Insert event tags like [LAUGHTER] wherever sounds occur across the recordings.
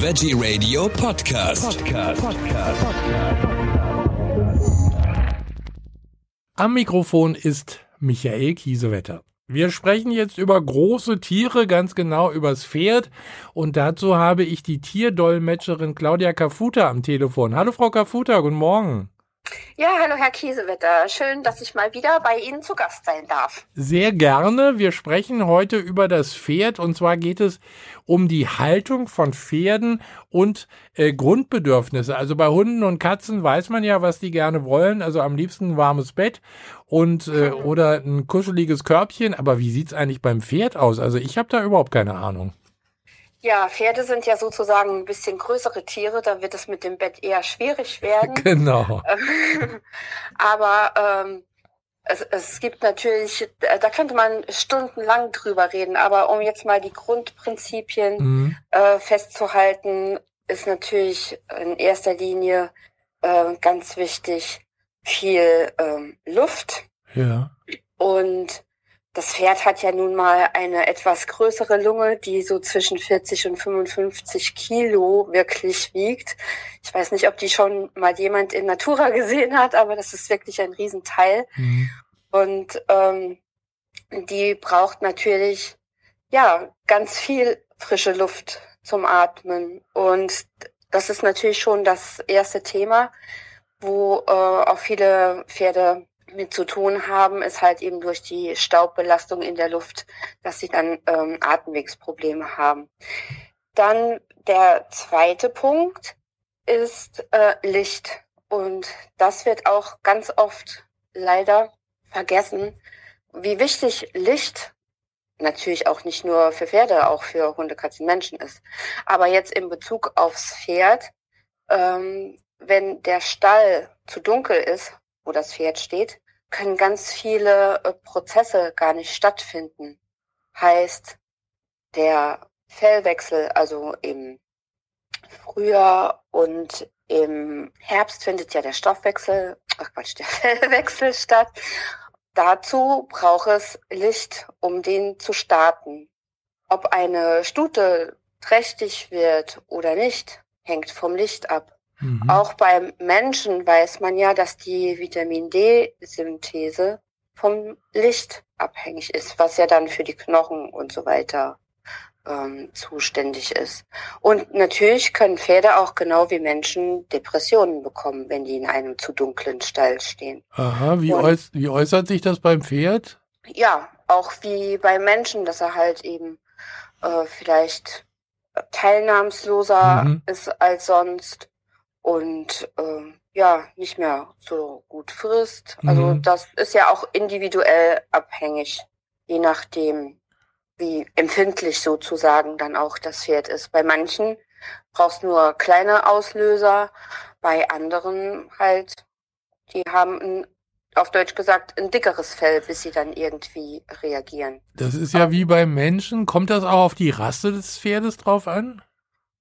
Veggie Radio Podcast. Podcast. Am Mikrofon ist Michael Kiesewetter. Wir sprechen jetzt über große Tiere, ganz genau übers Pferd. Und dazu habe ich die Tierdolmetscherin Claudia Kafuta am Telefon. Hallo Frau Kafuta, guten Morgen. Ja, hallo Herr Kiesewetter. Schön, dass ich mal wieder bei Ihnen zu Gast sein darf. Sehr gerne. Wir sprechen heute über das Pferd und zwar geht es um die Haltung von Pferden und äh, Grundbedürfnisse. Also bei Hunden und Katzen weiß man ja, was die gerne wollen. Also am liebsten ein warmes Bett und äh, oder ein kuscheliges Körbchen. Aber wie sieht's eigentlich beim Pferd aus? Also ich habe da überhaupt keine Ahnung. Ja, Pferde sind ja sozusagen ein bisschen größere Tiere, da wird es mit dem Bett eher schwierig werden. [LAUGHS] Genau. [LAUGHS] Aber ähm, es, es gibt natürlich, da könnte man stundenlang drüber reden, aber um jetzt mal die Grundprinzipien mhm. äh, festzuhalten, ist natürlich in erster Linie äh, ganz wichtig viel ähm, Luft. Ja. Und das Pferd hat ja nun mal eine etwas größere Lunge, die so zwischen 40 und 55 Kilo wirklich wiegt. Ich weiß nicht, ob die schon mal jemand in Natura gesehen hat, aber das ist wirklich ein Riesenteil. Mhm. Und ähm, die braucht natürlich ja ganz viel frische Luft zum Atmen. Und das ist natürlich schon das erste Thema, wo äh, auch viele Pferde mit zu tun haben, ist halt eben durch die Staubbelastung in der Luft, dass sie dann ähm, Atemwegsprobleme haben. Dann der zweite Punkt ist äh, Licht. Und das wird auch ganz oft leider vergessen, wie wichtig Licht natürlich auch nicht nur für Pferde, auch für Hunde, Katzen, Menschen ist. Aber jetzt in Bezug aufs Pferd, ähm, wenn der Stall zu dunkel ist, wo das Pferd steht, können ganz viele äh, Prozesse gar nicht stattfinden. Heißt, der Fellwechsel, also im Frühjahr und im Herbst findet ja der Stoffwechsel, ach Quatsch, der [LAUGHS] Fellwechsel statt. Dazu braucht es Licht, um den zu starten. Ob eine Stute trächtig wird oder nicht, hängt vom Licht ab. Mhm. Auch beim Menschen weiß man ja, dass die Vitamin D-Synthese vom Licht abhängig ist, was ja dann für die Knochen und so weiter ähm, zuständig ist. Und natürlich können Pferde auch genau wie Menschen Depressionen bekommen, wenn die in einem zu dunklen Stall stehen. Aha, wie, äuß wie äußert sich das beim Pferd? Ja, auch wie beim Menschen, dass er halt eben äh, vielleicht teilnahmsloser mhm. ist als sonst und äh, ja, nicht mehr so gut frisst. Also mhm. das ist ja auch individuell abhängig, je nachdem, wie empfindlich sozusagen dann auch das Pferd ist. Bei manchen brauchst nur kleine Auslöser, bei anderen halt, die haben ein, auf Deutsch gesagt, ein dickeres Fell, bis sie dann irgendwie reagieren. Das ist ja wie beim Menschen. Kommt das auch auf die Rasse des Pferdes drauf an?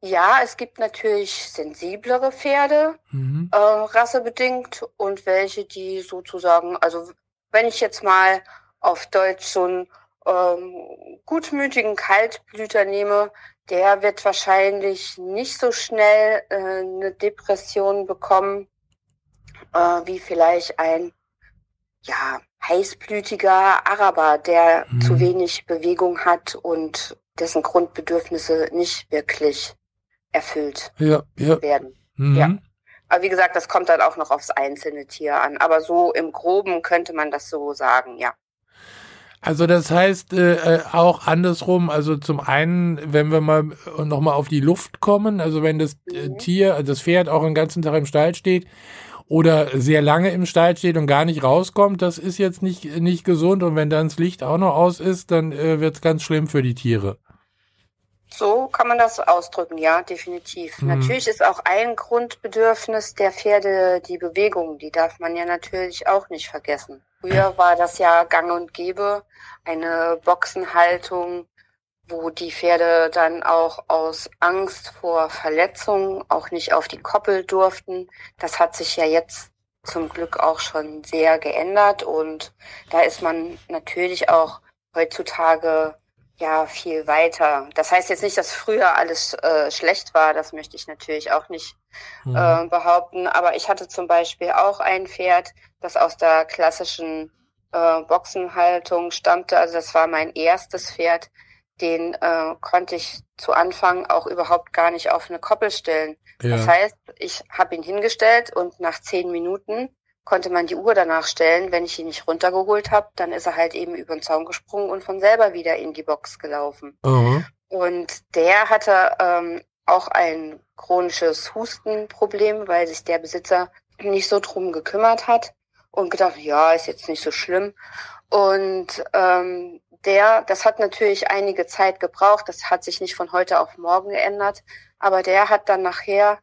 Ja, es gibt natürlich sensiblere Pferde, mhm. äh, rassebedingt, und welche, die sozusagen, also wenn ich jetzt mal auf Deutsch so einen ähm, gutmütigen Kaltblüter nehme, der wird wahrscheinlich nicht so schnell äh, eine Depression bekommen, äh, wie vielleicht ein ja, heißblütiger Araber, der mhm. zu wenig Bewegung hat und dessen Grundbedürfnisse nicht wirklich erfüllt ja, ja. werden. Mhm. Ja. Aber wie gesagt, das kommt dann auch noch aufs einzelne Tier an. Aber so im Groben könnte man das so sagen, ja. Also das heißt äh, äh auch andersrum, also zum einen, wenn wir mal nochmal auf die Luft kommen, also wenn das äh, mhm. Tier, das Pferd auch den ganzen Tag im Stall steht oder sehr lange im Stall steht und gar nicht rauskommt, das ist jetzt nicht, nicht gesund und wenn dann das Licht auch noch aus ist, dann äh, wird es ganz schlimm für die Tiere. So kann man das ausdrücken, ja, definitiv. Mhm. Natürlich ist auch ein Grundbedürfnis der Pferde die Bewegung. Die darf man ja natürlich auch nicht vergessen. Früher war das ja gang und gäbe, eine Boxenhaltung, wo die Pferde dann auch aus Angst vor Verletzungen auch nicht auf die Koppel durften. Das hat sich ja jetzt zum Glück auch schon sehr geändert und da ist man natürlich auch heutzutage ja viel weiter. Das heißt jetzt nicht, dass früher alles äh, schlecht war, das möchte ich natürlich auch nicht mhm. äh, behaupten. Aber ich hatte zum Beispiel auch ein Pferd, das aus der klassischen äh, Boxenhaltung stammte. Also das war mein erstes Pferd. Den äh, konnte ich zu Anfang auch überhaupt gar nicht auf eine Koppel stellen. Ja. Das heißt, ich habe ihn hingestellt und nach zehn Minuten konnte man die Uhr danach stellen. Wenn ich ihn nicht runtergeholt habe, dann ist er halt eben über den Zaun gesprungen und von selber wieder in die Box gelaufen. Mhm. Und der hatte ähm, auch ein chronisches Hustenproblem, weil sich der Besitzer nicht so drum gekümmert hat und gedacht, ja, ist jetzt nicht so schlimm. Und ähm, der, das hat natürlich einige Zeit gebraucht, das hat sich nicht von heute auf morgen geändert, aber der hat dann nachher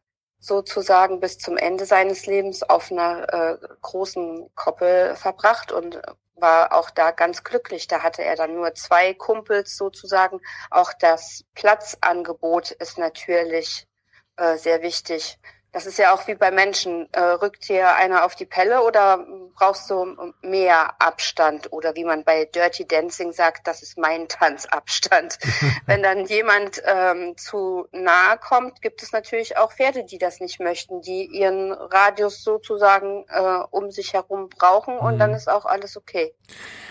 sozusagen bis zum Ende seines Lebens auf einer äh, großen Koppel verbracht und war auch da ganz glücklich. Da hatte er dann nur zwei Kumpels sozusagen. Auch das Platzangebot ist natürlich äh, sehr wichtig. Das ist ja auch wie bei Menschen. Äh, rückt dir einer auf die Pelle oder brauchst du mehr Abstand? Oder wie man bei Dirty Dancing sagt, das ist mein [LAUGHS] Tanzabstand. [LAUGHS] Wenn dann jemand ähm, zu nahe kommt, gibt es natürlich auch Pferde, die das nicht möchten, die ihren Radius sozusagen äh, um sich herum brauchen und mhm. dann ist auch alles okay.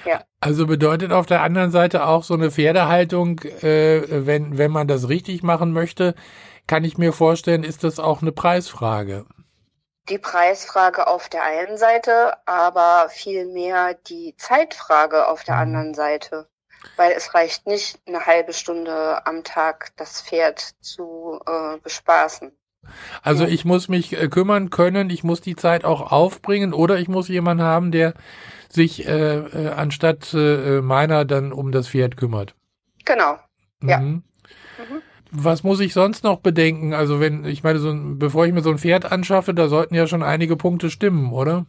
Ja. Also bedeutet auf der anderen Seite auch so eine Pferdehaltung, äh, wenn, wenn man das richtig machen möchte, kann ich mir vorstellen, ist das auch eine Preisfrage. Die Preisfrage auf der einen Seite, aber vielmehr die Zeitfrage auf der mhm. anderen Seite. Weil es reicht nicht, eine halbe Stunde am Tag das Pferd zu äh, bespaßen. Also ich muss mich äh, kümmern können, ich muss die Zeit auch aufbringen oder ich muss jemanden haben, der sich äh, äh, anstatt äh, meiner dann um das Pferd kümmert. Genau. Ja. Mhm. Mhm was muss ich sonst noch bedenken? Also wenn, ich meine, so, bevor ich mir so ein Pferd anschaffe, da sollten ja schon einige Punkte stimmen, oder?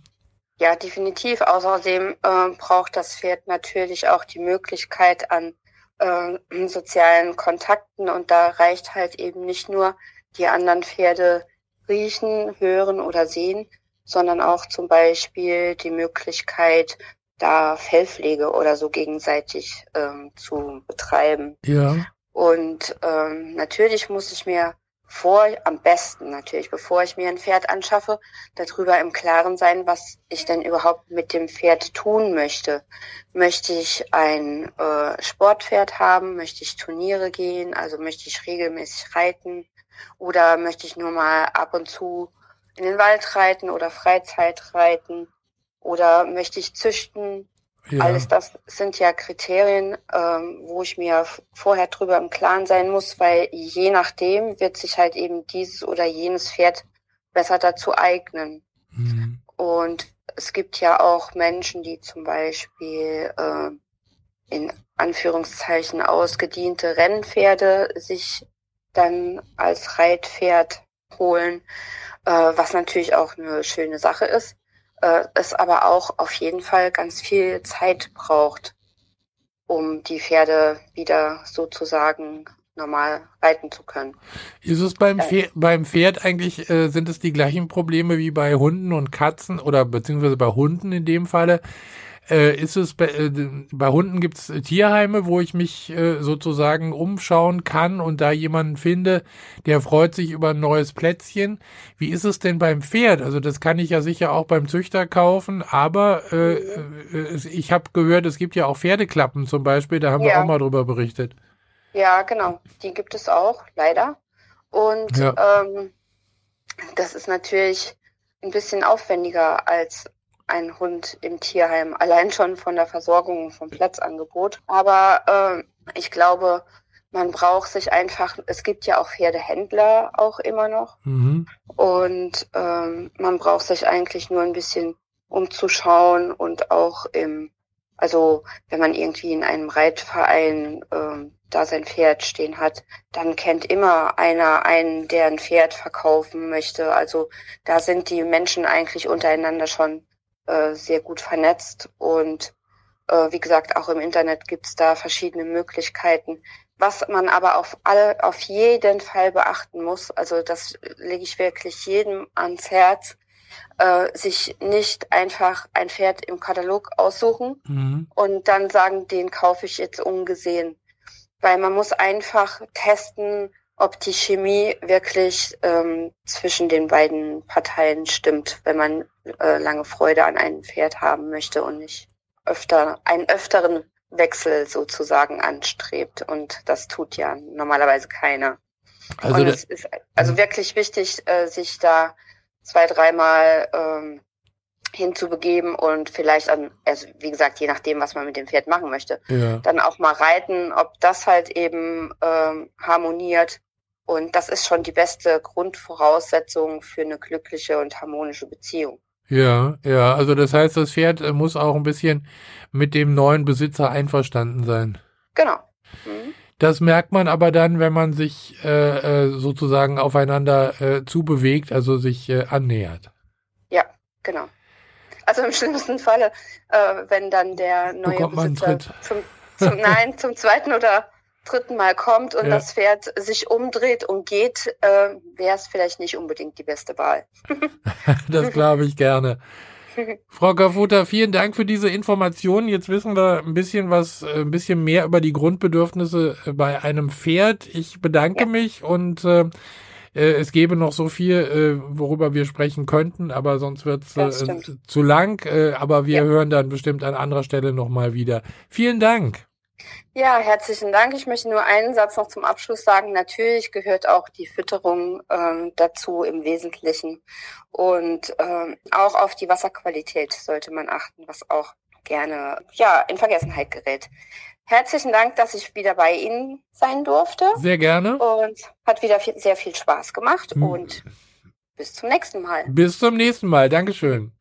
Ja, definitiv. Außerdem äh, braucht das Pferd natürlich auch die Möglichkeit an äh, sozialen Kontakten und da reicht halt eben nicht nur die anderen Pferde riechen, hören oder sehen, sondern auch zum Beispiel die Möglichkeit, da Fellpflege oder so gegenseitig ähm, zu betreiben. Ja. Und ähm, natürlich muss ich mir vor, am besten natürlich, bevor ich mir ein Pferd anschaffe, darüber im Klaren sein, was ich denn überhaupt mit dem Pferd tun möchte. Möchte ich ein äh, Sportpferd haben? Möchte ich Turniere gehen? Also möchte ich regelmäßig reiten? Oder möchte ich nur mal ab und zu in den Wald reiten oder Freizeit reiten? Oder möchte ich züchten? Ja. Alles das sind ja Kriterien, ähm, wo ich mir vorher drüber im Klaren sein muss, weil je nachdem wird sich halt eben dieses oder jenes Pferd besser dazu eignen. Mhm. Und es gibt ja auch Menschen, die zum Beispiel äh, in Anführungszeichen ausgediente Rennpferde sich dann als Reitpferd holen, äh, was natürlich auch eine schöne Sache ist äh, es aber auch auf jeden Fall ganz viel Zeit braucht, um die Pferde wieder sozusagen normal reiten zu können. Ist es beim, Pferd, beim Pferd eigentlich, äh, sind es die gleichen Probleme wie bei Hunden und Katzen oder beziehungsweise bei Hunden in dem Falle? Äh, ist es bei, äh, bei Hunden gibt es Tierheime, wo ich mich äh, sozusagen umschauen kann und da jemanden finde, der freut sich über ein neues Plätzchen. Wie ist es denn beim Pferd? Also das kann ich ja sicher auch beim Züchter kaufen, aber äh, äh, ich habe gehört, es gibt ja auch Pferdeklappen zum Beispiel, da haben ja. wir auch mal drüber berichtet. Ja, genau, die gibt es auch, leider. Und ja. ähm, das ist natürlich ein bisschen aufwendiger als ein Hund im Tierheim, allein schon von der Versorgung, vom Platzangebot. Aber äh, ich glaube, man braucht sich einfach, es gibt ja auch Pferdehändler auch immer noch. Mhm. Und ähm, man braucht sich eigentlich nur ein bisschen umzuschauen und auch im, also wenn man irgendwie in einem Reitverein ähm, da sein Pferd stehen hat, dann kennt immer einer einen, der ein Pferd verkaufen möchte. Also da sind die Menschen eigentlich untereinander schon äh, sehr gut vernetzt und äh, wie gesagt, auch im Internet gibt's da verschiedene Möglichkeiten. Was man aber auf alle, auf jeden Fall beachten muss, also das lege ich wirklich jedem ans Herz, äh, sich nicht einfach ein Pferd im Katalog aussuchen mhm. und dann sagen, den kaufe ich jetzt ungesehen. weil man muss einfach testen, ob die Chemie wirklich ähm, zwischen den beiden Parteien stimmt, wenn man äh, lange Freude an einem Pferd haben möchte und nicht öfter einen öfteren Wechsel sozusagen anstrebt. Und das tut ja normalerweise keiner. Also, und es ist also mhm. wirklich wichtig, äh, sich da zwei, dreimal ähm, hinzubegeben und vielleicht an, also wie gesagt, je nachdem, was man mit dem Pferd machen möchte, ja. dann auch mal reiten, ob das halt eben ähm, harmoniert und das ist schon die beste Grundvoraussetzung für eine glückliche und harmonische Beziehung. Ja, ja, also das heißt, das Pferd äh, muss auch ein bisschen mit dem neuen Besitzer einverstanden sein. Genau. Mhm. Das merkt man aber dann, wenn man sich äh, äh, sozusagen aufeinander äh, zubewegt, also sich äh, annähert. Ja, genau. Also im schlimmsten Falle, äh, wenn dann der neue Besitzer zum, zum, nein, zum zweiten oder dritten Mal kommt und ja. das Pferd sich umdreht und geht, äh, wäre es vielleicht nicht unbedingt die beste Wahl. [LAUGHS] [LAUGHS] das glaube ich gerne. Frau Kafuta, vielen Dank für diese Informationen. Jetzt wissen wir ein bisschen was, äh, ein bisschen mehr über die Grundbedürfnisse äh, bei einem Pferd. Ich bedanke ja. mich und äh, äh, es gäbe noch so viel, äh, worüber wir sprechen könnten, aber sonst wird es äh, zu lang. Äh, aber wir ja. hören dann bestimmt an anderer Stelle nochmal wieder. Vielen Dank. Ja, herzlichen Dank. Ich möchte nur einen Satz noch zum Abschluss sagen. Natürlich gehört auch die Fütterung ähm, dazu im Wesentlichen. Und ähm, auch auf die Wasserqualität sollte man achten, was auch gerne ja in Vergessenheit gerät. Herzlichen Dank, dass ich wieder bei Ihnen sein durfte. Sehr gerne. Und hat wieder viel, sehr viel Spaß gemacht. Hm. Und bis zum nächsten Mal. Bis zum nächsten Mal. Dankeschön.